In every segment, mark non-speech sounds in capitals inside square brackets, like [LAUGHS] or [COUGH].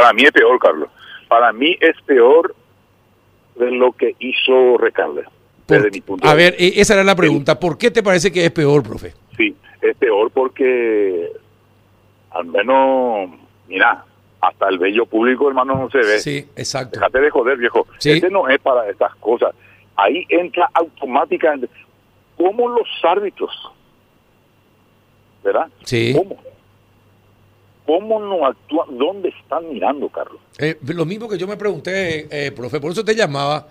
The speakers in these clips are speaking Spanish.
Para mí es peor, Carlos. Para mí es peor de lo que hizo Recalde. Desde mi punto a ver, e-, esa era la pregunta. ¿Por qué te parece que es peor, profe? Sí, es peor porque al menos, mira, hasta el bello público, hermano, no se ve. Sí, exacto. Déjate de joder, viejo. Este no es para estas cosas. Ahí entra automáticamente. ¿Cómo los árbitros? ¿Verdad? Sí. ¿Cómo? ¿Cómo no actúan? ¿Dónde están mirando, Carlos? Eh, lo mismo que yo me pregunté, eh, profe, por eso te llamaba,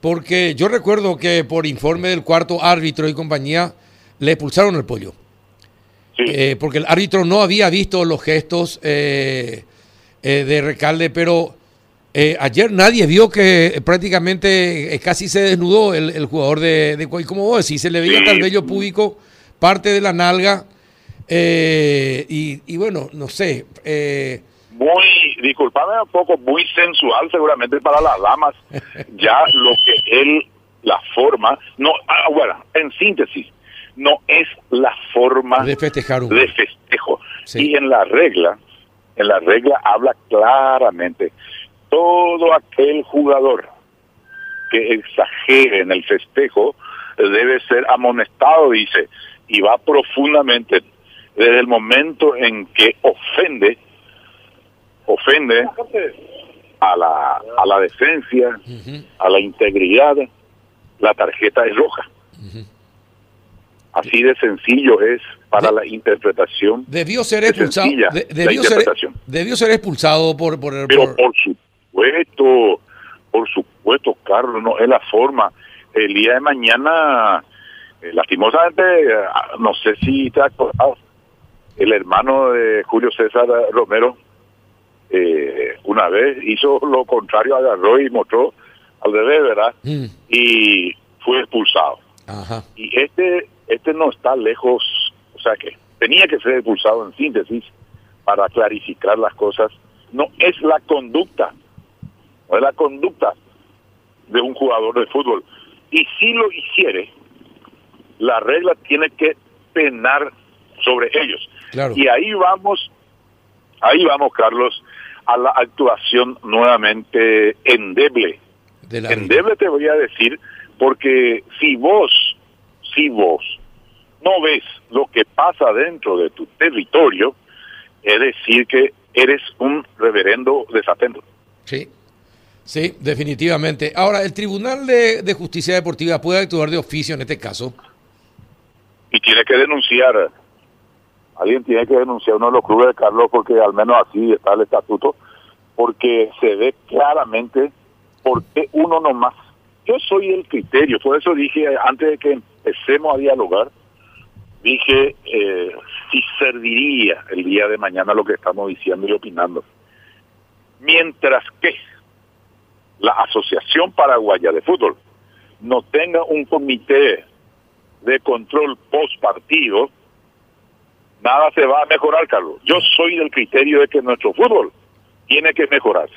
porque yo recuerdo que por informe del cuarto árbitro y compañía le expulsaron el pollo. Sí. Eh, porque el árbitro no había visto los gestos de Recalde, pero ayer nadie vio que prácticamente casi se desnudó el, jugador de, de como vos decís, se le veía sí. tal bello público parte de la nalga eh, y, bueno, no sé. Eh, muy, disculpame un poco, muy sensual seguramente para las damas. [LAUGHS] ya lo que él, la forma, no, ah, bueno, en síntesis, no es la forma de festejar de festejo. Y en la regla, en la regla habla claramente, todo aquel jugador que exagere en el festejo debe ser amonestado, dice, y va profundamente desde el momento en que ofende, ofende a la, a la decencia, a la integridad, la tarjeta es roja. Así de sencillo es para la interpretación. Debió ser expulsado. debió, ser, debió ser expulsado por, por, el, Pero por supuesto, por supuesto, Carlos, no es la forma. El día de mañana, eh, lastimosamente, ah, no sé si te acordado, el hermano de Julio César Romero eh, una vez hizo lo contrario, agarró y mostró al bebé, ¿verdad? Mm. Y fue expulsado. Y este, este no está lejos, o sea que tenía que ser expulsado en síntesis para clarificar las cosas. No es la conducta, no es la conducta de un jugador de fútbol. Y si lo hiciere, la regla tiene que penar sobre ellos. Y ahí vamos, ahí vamos, Carlos, a la actuación nuevamente endeble. Endeble te voy a decir, porque si vos, si vos no ves lo que pasa dentro de tu territorio, es decir que eres un reverendo desatento. Sí, sí, definitivamente. Ahora, ¿el Tribunal de, de Justicia Deportiva puede actuar de oficio en este caso? Y tiene que denunciar alguien tiene que denunciar uno de los clubes de Carlos porque al menos así está el estatuto, porque se ve claramente por qué uno nomás. Yo soy el criterio, por eso dije antes de que empecemos a dialogar, dije eh, si serviría el día de mañana lo que estamos diciendo y opinando. Mientras que la Asociación Paraguaya de Fútbol no tenga un comité de control post partido, nada se va a mejorar, Carlos. Yo soy del criterio de que nuestro fútbol tiene que mejorarse.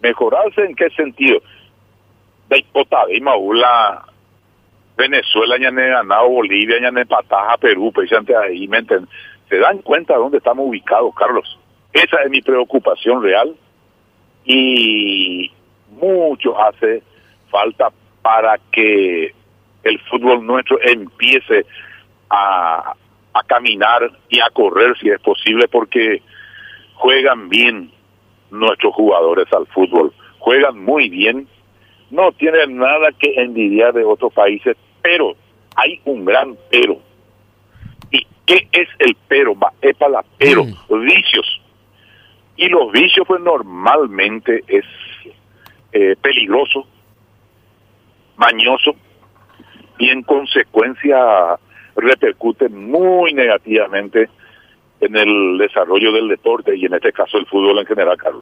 ¿Mejorarse en qué sentido? De de Maula, Venezuela ya ne ganado, Bolivia ya ne pataja, Perú, precisamente ahí, ¿me ¿Se dan cuenta de dónde estamos ubicados, Carlos? Esa es mi preocupación real y mucho hace falta para que el fútbol nuestro empiece a, a caminar y a correr si es posible porque juegan bien nuestros jugadores al fútbol, juegan muy bien, no tienen nada que envidiar de otros países, pero hay un gran pero. ¿Y qué es el pero? Es para la pero, mm. vicios. Y los vicios pues normalmente es eh, peligroso, mañoso y en consecuencia repercute muy negativamente en el desarrollo del deporte y en este caso el fútbol en general, Carlos.